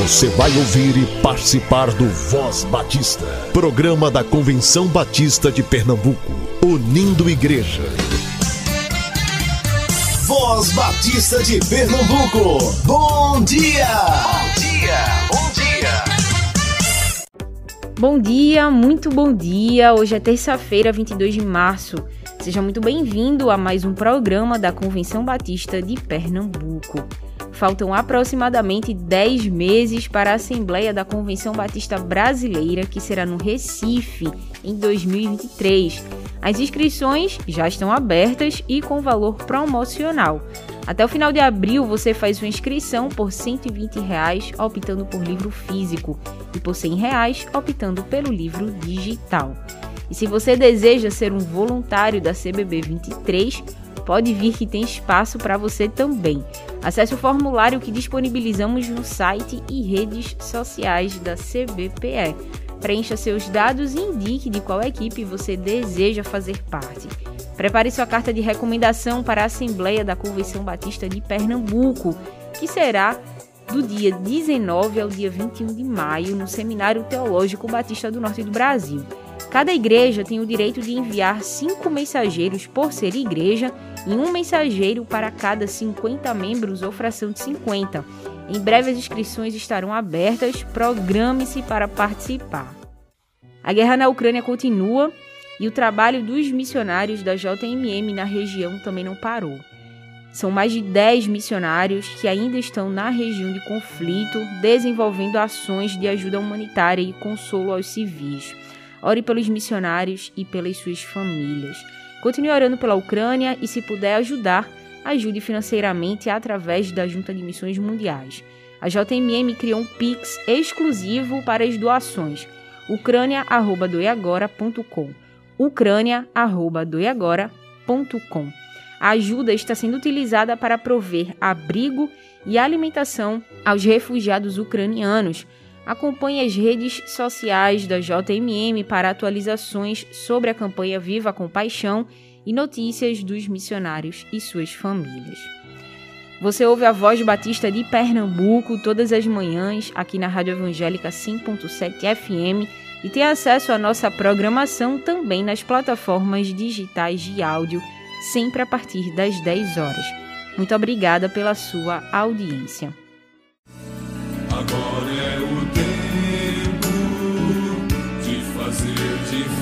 Você vai ouvir e participar do Voz Batista, programa da Convenção Batista de Pernambuco, unindo igreja. Voz Batista de Pernambuco, bom dia! Bom dia, bom dia! Bom dia, muito bom dia. Hoje é terça-feira, 22 de março. Seja muito bem-vindo a mais um programa da Convenção Batista de Pernambuco. Faltam aproximadamente 10 meses para a Assembleia da Convenção Batista Brasileira, que será no Recife em 2023. As inscrições já estão abertas e com valor promocional. Até o final de abril, você faz sua inscrição por 120 reais, optando por livro físico, e por 100 reais, optando pelo livro digital. E se você deseja ser um voluntário da CBB 23, pode vir que tem espaço para você também. Acesse o formulário que disponibilizamos no site e redes sociais da CBPE. Preencha seus dados e indique de qual equipe você deseja fazer parte. Prepare sua carta de recomendação para a Assembleia da Convenção Batista de Pernambuco, que será do dia 19 ao dia 21 de maio no Seminário Teológico Batista do Norte do Brasil. Cada igreja tem o direito de enviar cinco mensageiros por ser igreja e um mensageiro para cada 50 membros ou fração de 50. Em breve as inscrições estarão abertas, programe-se para participar. A guerra na Ucrânia continua e o trabalho dos missionários da JMM na região também não parou. São mais de 10 missionários que ainda estão na região de conflito, desenvolvendo ações de ajuda humanitária e consolo aos civis. Ore pelos missionários e pelas suas famílias. Continue orando pela Ucrânia e, se puder ajudar, ajude financeiramente através da Junta de Missões Mundiais. A JMM criou um Pix exclusivo para as doações. ucrânia@doiagora.com. ucrânia@doiagora.com. A ajuda está sendo utilizada para prover abrigo e alimentação aos refugiados ucranianos Acompanhe as redes sociais da JMM para atualizações sobre a campanha Viva com Paixão e notícias dos missionários e suas famílias. Você ouve a Voz Batista de Pernambuco todas as manhãs aqui na Rádio Evangélica 100.7 FM e tem acesso à nossa programação também nas plataformas digitais de áudio, sempre a partir das 10 horas. Muito obrigada pela sua audiência. Agora é o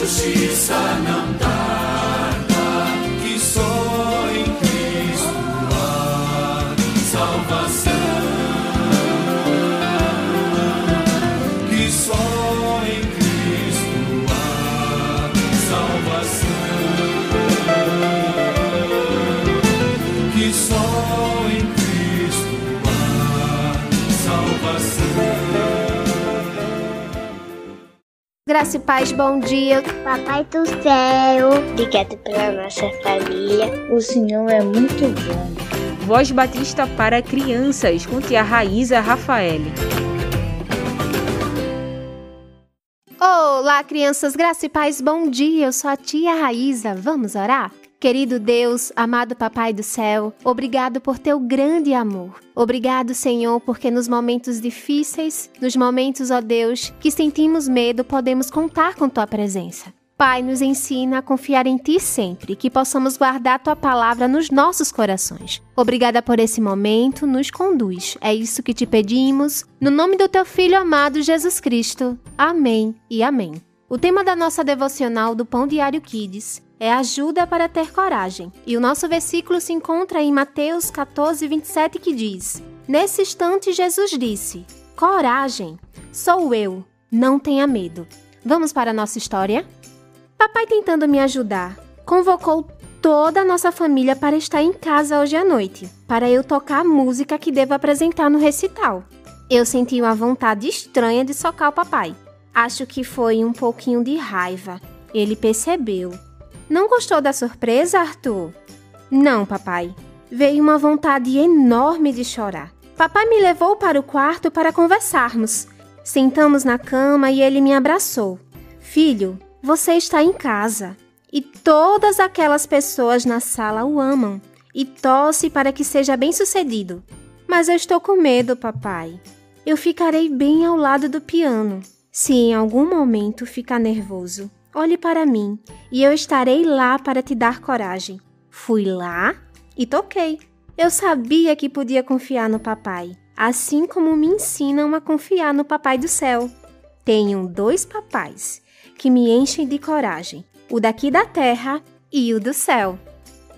주시사 남. Graça e paz, bom dia. Papai do céu, obrigado pela nossa família. O Senhor é muito bom. Voz Batista para crianças, com tia Raíza Rafael. Olá, crianças, graça e paz, bom dia. Eu sou a tia Raíza. Vamos orar? Querido Deus, amado Papai do céu, obrigado por teu grande amor. Obrigado, Senhor, porque nos momentos difíceis, nos momentos, ó Deus, que sentimos medo, podemos contar com tua presença. Pai, nos ensina a confiar em Ti sempre, que possamos guardar Tua palavra nos nossos corações. Obrigada por esse momento, nos conduz. É isso que te pedimos, no nome do Teu Filho amado Jesus Cristo. Amém e amém. O tema da nossa devocional do Pão Diário Kids é ajuda para ter coragem. E o nosso versículo se encontra em Mateus 14, 27, que diz: Nesse instante, Jesus disse: Coragem, sou eu, não tenha medo. Vamos para a nossa história? Papai, tentando me ajudar, convocou toda a nossa família para estar em casa hoje à noite, para eu tocar a música que devo apresentar no recital. Eu senti uma vontade estranha de socar o papai. Acho que foi um pouquinho de raiva. Ele percebeu. Não gostou da surpresa, Arthur? Não, papai. Veio uma vontade enorme de chorar. Papai me levou para o quarto para conversarmos. Sentamos na cama e ele me abraçou. Filho, você está em casa e todas aquelas pessoas na sala o amam e torce para que seja bem-sucedido. Mas eu estou com medo, papai. Eu ficarei bem ao lado do piano. Se em algum momento ficar nervoso, olhe para mim e eu estarei lá para te dar coragem. Fui lá e toquei. Eu sabia que podia confiar no papai, assim como me ensinam a confiar no papai do céu. Tenho dois papais que me enchem de coragem, o daqui da terra e o do céu.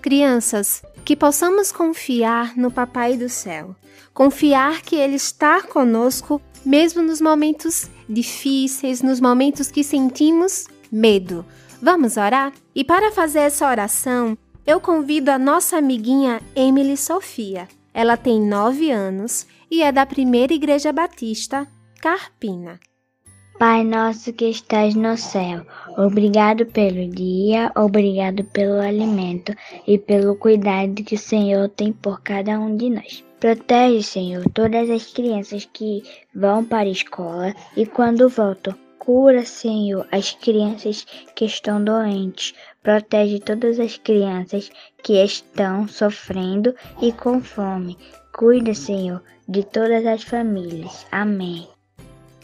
Crianças, que possamos confiar no Papai do céu, confiar que Ele está conosco mesmo nos momentos difíceis, nos momentos que sentimos medo. Vamos orar? E para fazer essa oração, eu convido a nossa amiguinha Emily Sofia. Ela tem nove anos e é da Primeira Igreja Batista, Carpina. Pai nosso que estás no céu, obrigado pelo dia, obrigado pelo alimento e pelo cuidado que o Senhor tem por cada um de nós. Protege, Senhor, todas as crianças que vão para a escola e quando voltam. Cura, Senhor, as crianças que estão doentes. Protege todas as crianças que estão sofrendo e com fome. Cuida, Senhor, de todas as famílias. Amém.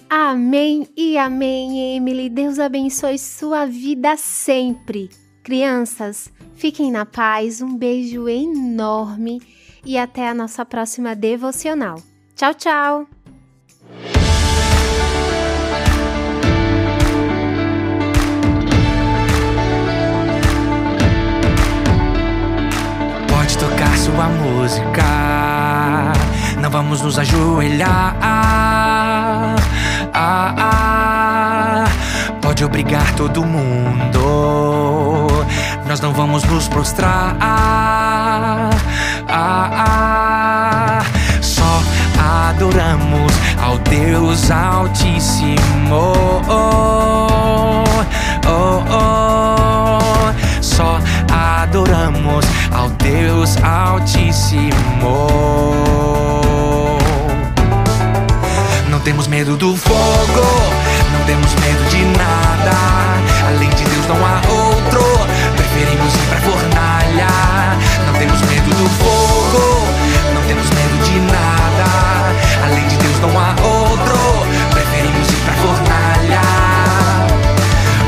Amém e amém, Emily. Deus abençoe sua vida sempre. Crianças, fiquem na paz. Um beijo enorme e até a nossa próxima devocional. Tchau, tchau. Sua música. Não vamos nos ajoelhar. Ah, ah, pode obrigar todo mundo. Nós não vamos nos prostrar. Ah, ah, só adoramos ao Deus Altíssimo. Oh, oh, oh, Altíssimo. Não temos medo do fogo, não temos medo de nada. Além de Deus não há outro. Preferimos ir pra fornalha. Não temos medo do fogo, não temos medo de nada. Além de Deus não há outro. Preferimos ir pra fornalha.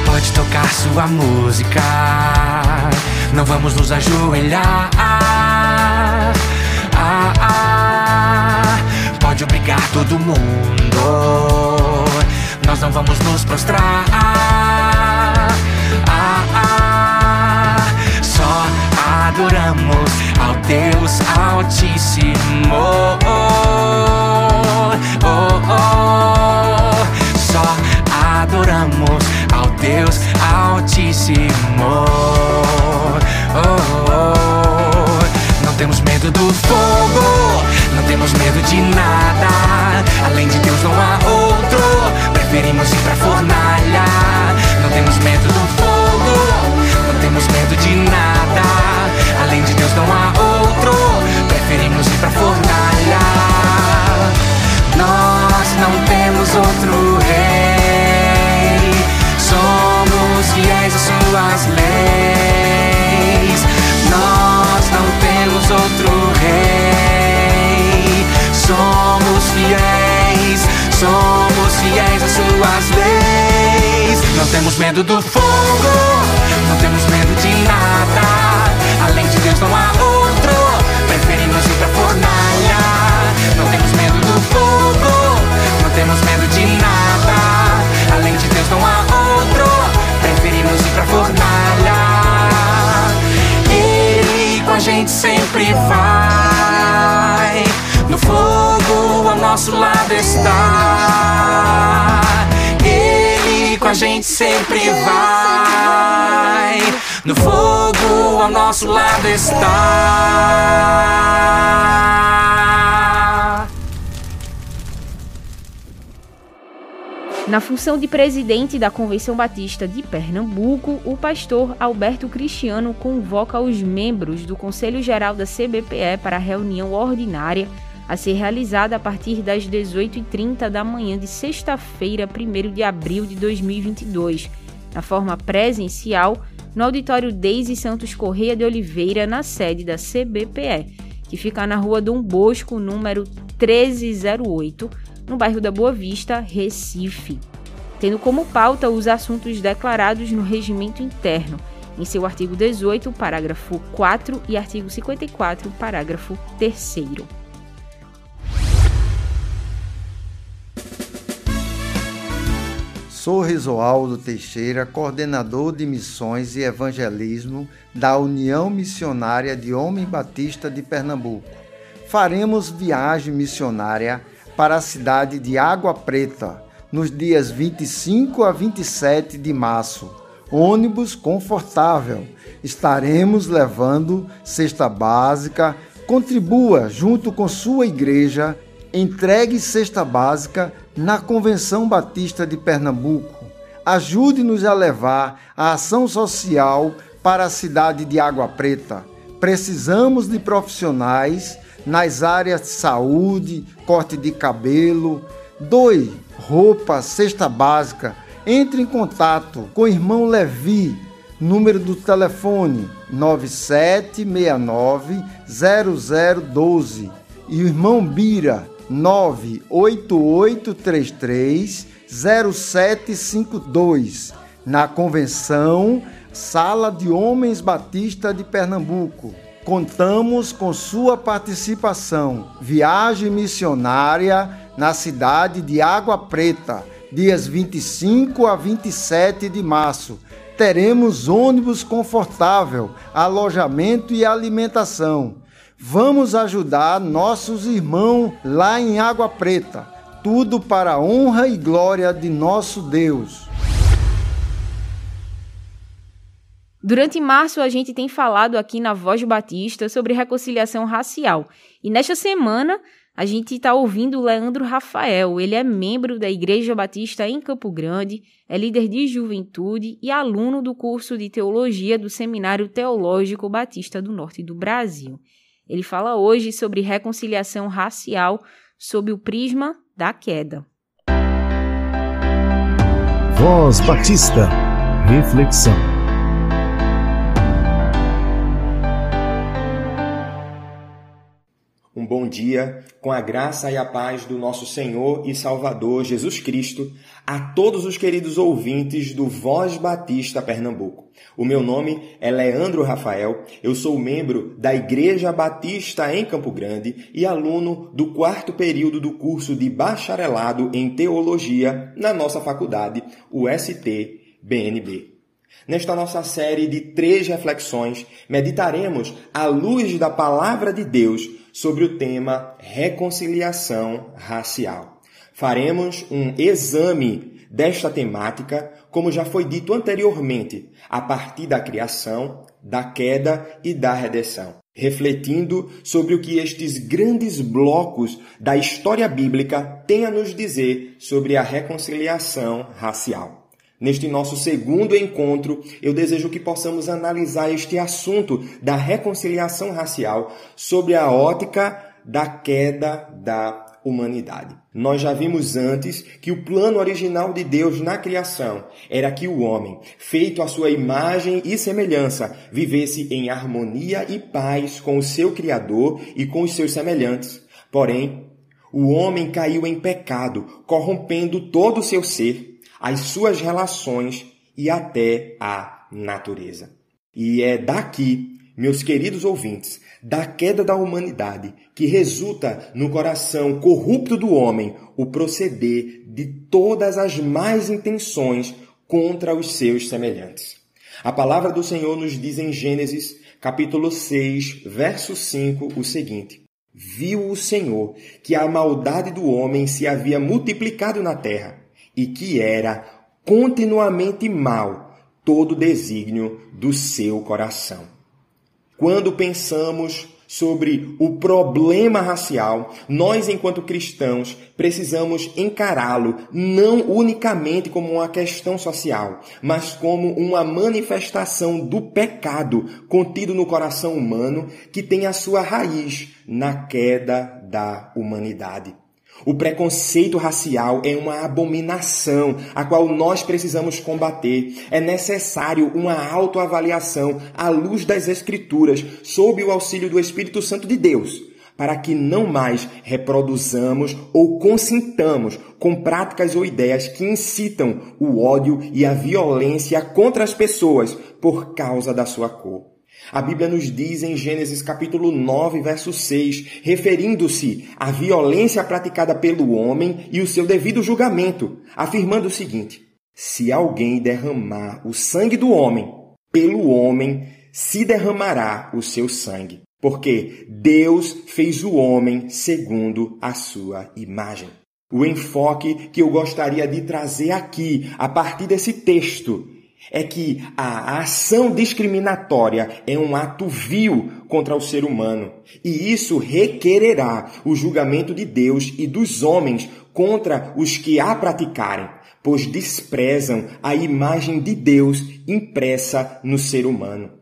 Pode tocar sua música. Não vamos nos ajoelhar. Pode obrigar todo mundo. Nós não vamos nos prostrar. Ah, ah, só adoramos ao Deus Altíssimo. Temos medo do fogo, não temos medo de nada. Além de Deus não há outro, preferimos ir pra fornalha. Não temos medo do fogo, não temos medo de nada. Além de Deus não há outro, preferimos ir pra fornalha. Ele com a gente sempre vai. No fogo ao nosso lado está. A gente sempre vai. No fogo ao nosso lado está. Na função de presidente da Convenção Batista de Pernambuco, o pastor Alberto Cristiano convoca os membros do Conselho Geral da CBPE para reunião ordinária a ser realizada a partir das 18h30 da manhã de sexta-feira, 1 de abril de 2022, na forma presencial, no auditório Deise Santos Correia de Oliveira, na sede da CBPE, que fica na rua Dom Bosco, número 1308, no bairro da Boa Vista, Recife, tendo como pauta os assuntos declarados no regimento interno, em seu artigo 18, parágrafo 4 e artigo 54, parágrafo 3 Sou Risoaldo Teixeira, coordenador de missões e evangelismo da União Missionária de Homem Batista de Pernambuco. Faremos viagem missionária para a cidade de Água Preta nos dias 25 a 27 de março. Ônibus confortável. Estaremos levando cesta básica. Contribua junto com sua igreja. Entregue cesta básica na Convenção Batista de Pernambuco. Ajude-nos a levar a ação social para a cidade de Água Preta. Precisamos de profissionais nas áreas de saúde, corte de cabelo. Doe roupa, cesta básica. Entre em contato com o irmão Levi, número do telefone 9769 0012 e o irmão Bira 98833 0752 na convenção Sala de Homens Batista de Pernambuco. Contamos com sua participação. Viagem missionária na cidade de Água Preta, dias 25 a 27 de março. Teremos ônibus confortável, alojamento e alimentação. Vamos ajudar nossos irmãos lá em Água Preta. Tudo para a honra e glória de nosso Deus. Durante março, a gente tem falado aqui na Voz Batista sobre reconciliação racial. E nesta semana, a gente está ouvindo o Leandro Rafael. Ele é membro da Igreja Batista em Campo Grande, é líder de juventude e aluno do curso de teologia do Seminário Teológico Batista do Norte do Brasil. Ele fala hoje sobre reconciliação racial sob o prisma da queda. Voz Batista. Reflexão. Um bom dia, com a graça e a paz do nosso Senhor e Salvador Jesus Cristo, a todos os queridos ouvintes do Voz Batista Pernambuco. O meu nome é Leandro Rafael, eu sou membro da Igreja Batista em Campo Grande e aluno do quarto período do curso de Bacharelado em Teologia na nossa faculdade, o ST-BNB. Nesta nossa série de três reflexões, meditaremos à luz da Palavra de Deus sobre o tema reconciliação racial. Faremos um exame desta temática, como já foi dito anteriormente, a partir da criação, da queda e da redenção, refletindo sobre o que estes grandes blocos da história bíblica têm a nos dizer sobre a reconciliação racial. Neste nosso segundo encontro, eu desejo que possamos analisar este assunto da reconciliação racial sobre a ótica da queda da humanidade. Nós já vimos antes que o plano original de Deus na criação era que o homem, feito à sua imagem e semelhança, vivesse em harmonia e paz com o seu Criador e com os seus semelhantes. Porém, o homem caiu em pecado, corrompendo todo o seu ser as suas relações e até a natureza. E é daqui, meus queridos ouvintes, da queda da humanidade, que resulta no coração corrupto do homem o proceder de todas as más intenções contra os seus semelhantes. A palavra do Senhor nos diz em Gênesis, capítulo 6, verso 5, o seguinte: Viu o Senhor que a maldade do homem se havia multiplicado na terra e que era continuamente mal todo desígnio do seu coração. Quando pensamos sobre o problema racial, nós, enquanto cristãos, precisamos encará-lo não unicamente como uma questão social, mas como uma manifestação do pecado contido no coração humano que tem a sua raiz na queda da humanidade. O preconceito racial é uma abominação a qual nós precisamos combater. É necessário uma autoavaliação à luz das Escrituras, sob o auxílio do Espírito Santo de Deus, para que não mais reproduzamos ou consintamos com práticas ou ideias que incitam o ódio e a violência contra as pessoas por causa da sua cor. A Bíblia nos diz em Gênesis capítulo 9, verso 6, referindo-se à violência praticada pelo homem e o seu devido julgamento, afirmando o seguinte: Se alguém derramar o sangue do homem, pelo homem se derramará o seu sangue, porque Deus fez o homem segundo a sua imagem. O enfoque que eu gostaria de trazer aqui, a partir desse texto, é que a ação discriminatória é um ato vil contra o ser humano, e isso requererá o julgamento de Deus e dos homens contra os que a praticarem, pois desprezam a imagem de Deus impressa no ser humano.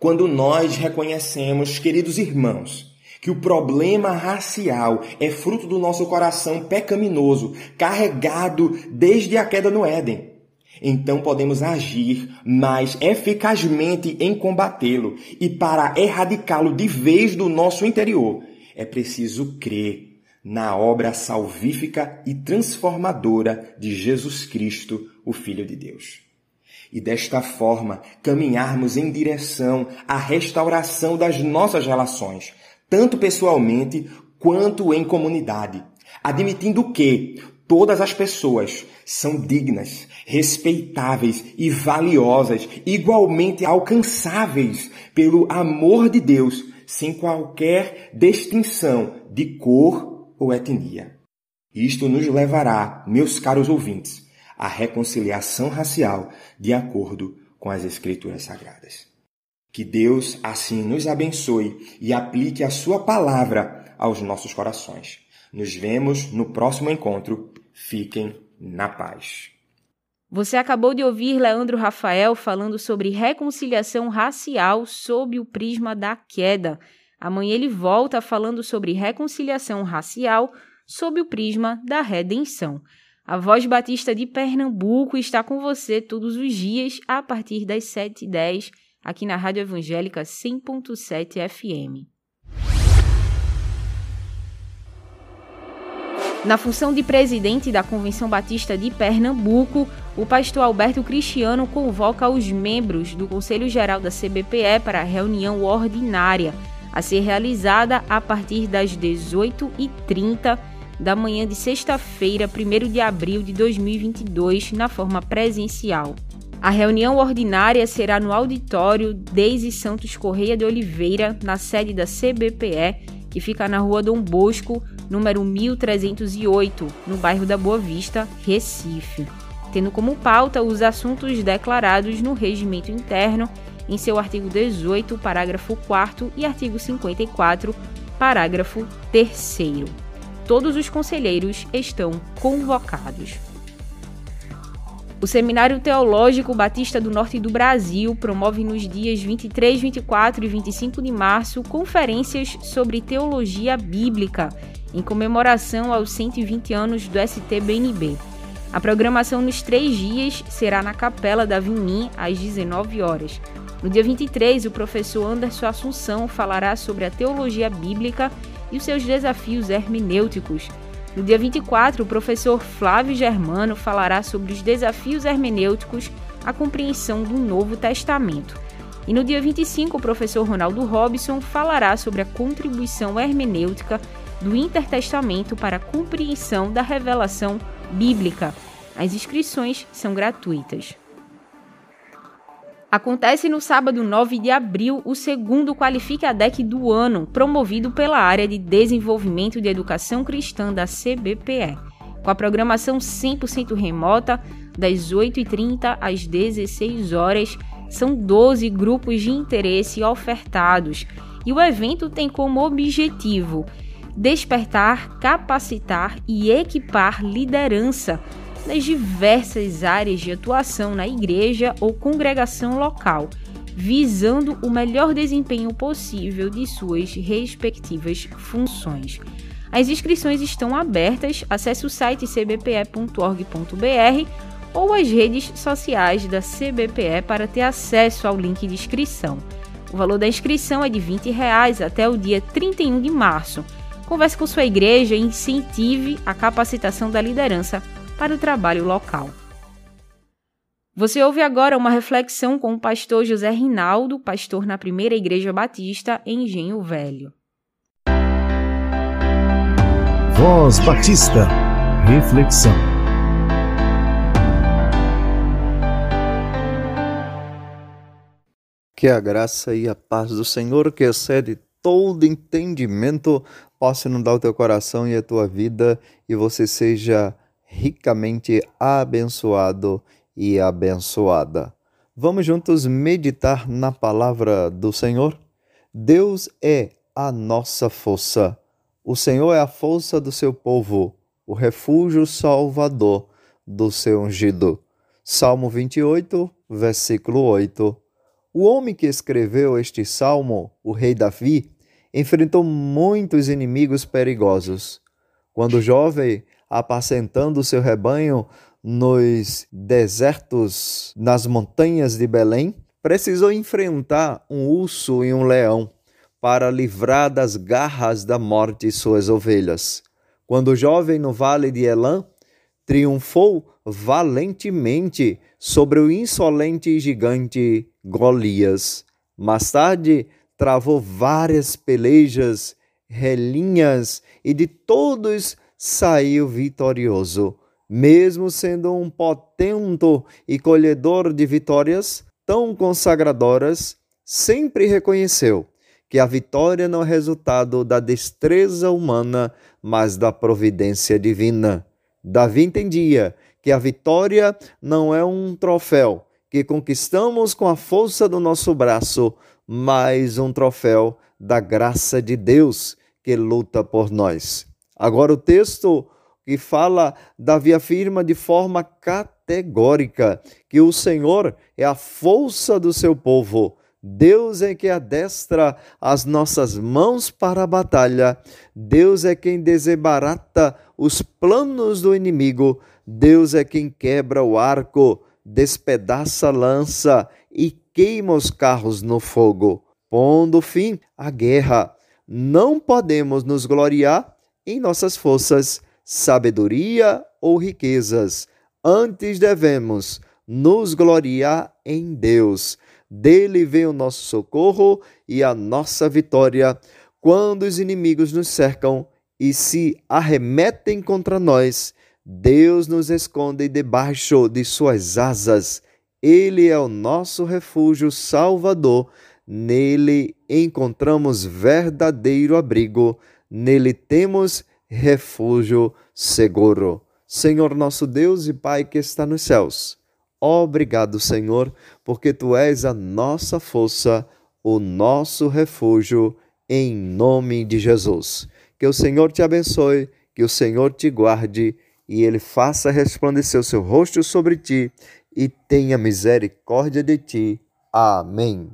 Quando nós reconhecemos, queridos irmãos, que o problema racial é fruto do nosso coração pecaminoso, carregado desde a queda no Éden, então podemos agir mais eficazmente em combatê-lo e para erradicá-lo de vez do nosso interior. É preciso crer na obra salvífica e transformadora de Jesus Cristo, o Filho de Deus. E desta forma caminharmos em direção à restauração das nossas relações, tanto pessoalmente quanto em comunidade, admitindo que todas as pessoas são dignas, respeitáveis e valiosas, igualmente alcançáveis pelo amor de Deus, sem qualquer distinção de cor ou etnia. Isto nos levará, meus caros ouvintes, à reconciliação racial de acordo com as Escrituras Sagradas. Que Deus assim nos abençoe e aplique a Sua palavra aos nossos corações. Nos vemos no próximo encontro. Fiquem na paz. Você acabou de ouvir Leandro Rafael falando sobre reconciliação racial sob o prisma da queda. Amanhã ele volta falando sobre reconciliação racial sob o prisma da redenção. A Voz Batista de Pernambuco está com você todos os dias a partir das 7h10 aqui na Rádio Evangélica 100.7 FM. Na função de presidente da Convenção Batista de Pernambuco, o pastor Alberto Cristiano convoca os membros do Conselho Geral da CBPE para a reunião ordinária, a ser realizada a partir das 18h30 da manhã de sexta-feira, 1 de abril de 2022, na forma presencial. A reunião ordinária será no auditório Deise Santos Correia de Oliveira, na sede da CBPE, que fica na rua Dom Bosco, número 1308, no bairro da Boa Vista, Recife, tendo como pauta os assuntos declarados no regimento interno em seu artigo 18, parágrafo 4 e artigo 54, parágrafo 3 Todos os conselheiros estão convocados. O Seminário Teológico Batista do Norte do Brasil promove nos dias 23, 24 e 25 de março conferências sobre teologia bíblica, em comemoração aos 120 anos do STBNB. A programação nos três dias será na Capela da Vinim, às 19 horas. No dia 23, o professor Anderson Assunção falará sobre a teologia bíblica e os seus desafios hermenêuticos. No dia 24, o professor Flávio Germano falará sobre os desafios hermenêuticos a compreensão do Novo Testamento. E no dia 25, o professor Ronaldo Robson falará sobre a contribuição hermenêutica do Intertestamento para a compreensão da revelação bíblica. As inscrições são gratuitas. Acontece no sábado 9 de abril o segundo Qualifica DEC do ano, promovido pela área de Desenvolvimento de Educação Cristã da CBPE, com a programação 100% remota, das 8h30 às 16 horas. São 12 grupos de interesse ofertados e o evento tem como objetivo despertar, capacitar e equipar liderança nas diversas áreas de atuação na igreja ou congregação local, visando o melhor desempenho possível de suas respectivas funções. As inscrições estão abertas, acesse o site cbpe.org.br ou as redes sociais da CBPE para ter acesso ao link de inscrição. O valor da inscrição é de 20 reais até o dia 31 de março. Converse com sua igreja e incentive a capacitação da liderança para o trabalho local. Você ouve agora uma reflexão com o pastor José Rinaldo, pastor na Primeira Igreja Batista em Engenho Velho. Voz Batista. Reflexão. Que a graça e a paz do Senhor, que excede todo entendimento, possa inundar o teu coração e a tua vida e você seja ricamente abençoado e abençoada. Vamos juntos meditar na palavra do Senhor? Deus é a nossa força. O Senhor é a força do seu povo, o refúgio salvador do seu ungido. Salmo 28, versículo 8. O homem que escreveu este salmo, o rei Davi, enfrentou muitos inimigos perigosos. Quando jovem, apacentando seu rebanho nos desertos, nas montanhas de Belém, precisou enfrentar um urso e um leão para livrar das garras da morte suas ovelhas. Quando jovem no vale de Elã, triunfou valentemente sobre o insolente gigante Golias. Mais tarde, travou várias pelejas, relinhas e de todos saiu vitorioso. Mesmo sendo um potento e colhedor de vitórias tão consagradoras, sempre reconheceu que a vitória não é resultado da destreza humana, mas da providência divina. Davi entendia que a vitória não é um troféu que conquistamos com a força do nosso braço, mas um troféu da graça de Deus que luta por nós. Agora, o texto que fala, Davi afirma de forma categórica que o Senhor é a força do seu povo. Deus é que adestra as nossas mãos para a batalha. Deus é quem desebarata os planos do inimigo. Deus é quem quebra o arco, despedaça a lança e queima os carros no fogo, pondo fim à guerra. Não podemos nos gloriar em nossas forças, sabedoria ou riquezas. Antes devemos nos gloriar em Deus. Dele vem o nosso socorro e a nossa vitória quando os inimigos nos cercam e se arremetem contra nós. Deus nos esconde debaixo de suas asas. Ele é o nosso refúgio salvador. Nele encontramos verdadeiro abrigo nele temos refúgio seguro. Senhor nosso Deus e Pai que está nos céus, obrigado, Senhor, porque tu és a nossa força, o nosso refúgio, em nome de Jesus. Que o Senhor te abençoe, que o Senhor te guarde e ele faça resplandecer o seu rosto sobre ti e tenha misericórdia de ti. Amém.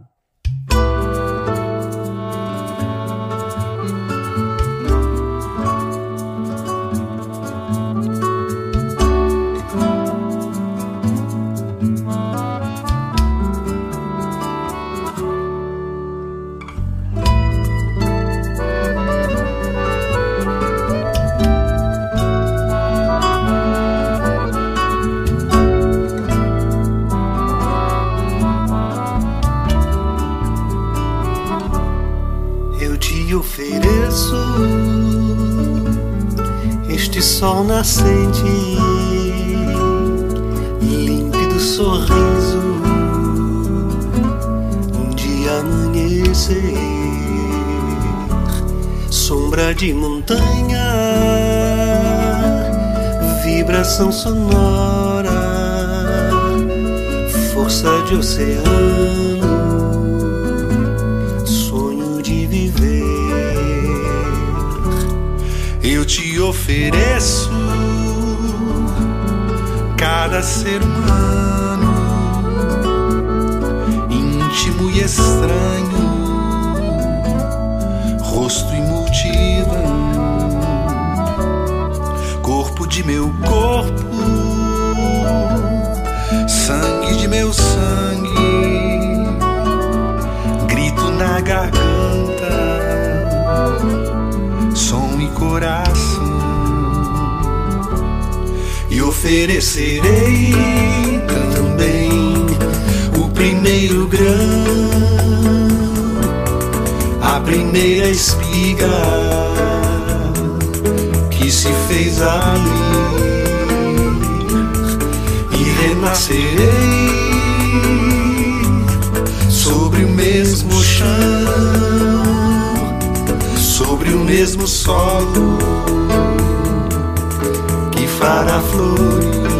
Sol nascente, límpido sorriso de amanhecer, sombra de montanha, vibração sonora, força de oceano te ofereço cada ser humano, íntimo e estranho, rosto e multidão, corpo de meu corpo, sangue de meu sangue, grito na garganta coração. E oferecerei também o primeiro grão, a primeira espiga que se fez ali e renascerei sobre o mesmo chão sobre o mesmo solo que fará florir.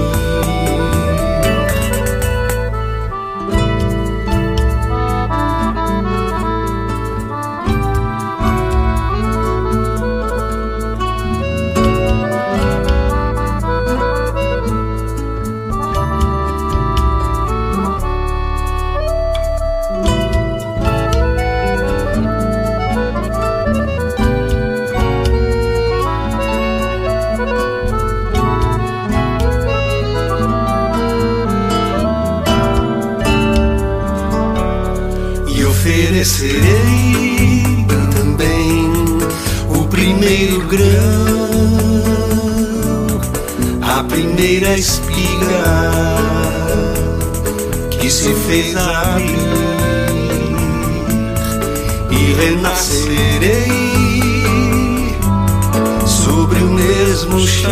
Oferecerei também o primeiro grão, a primeira espiga que se fez abrir e renascerei sobre o mesmo chão,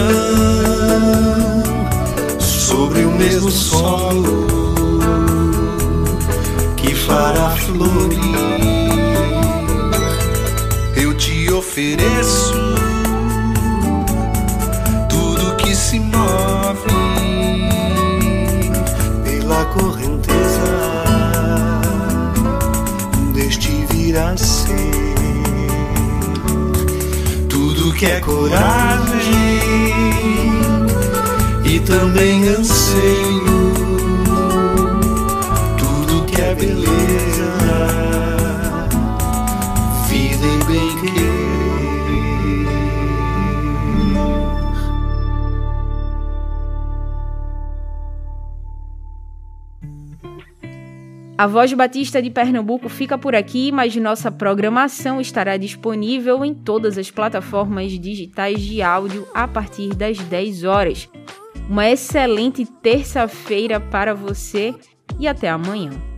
sobre o mesmo solo fará florir. Eu te ofereço tudo que se move pela correnteza deste vir a ser. Tudo que é coragem e também anseio beleza, vida e bem. A Voz Batista de Pernambuco fica por aqui, mas nossa programação estará disponível em todas as plataformas digitais de áudio a partir das 10 horas. Uma excelente terça-feira para você e até amanhã.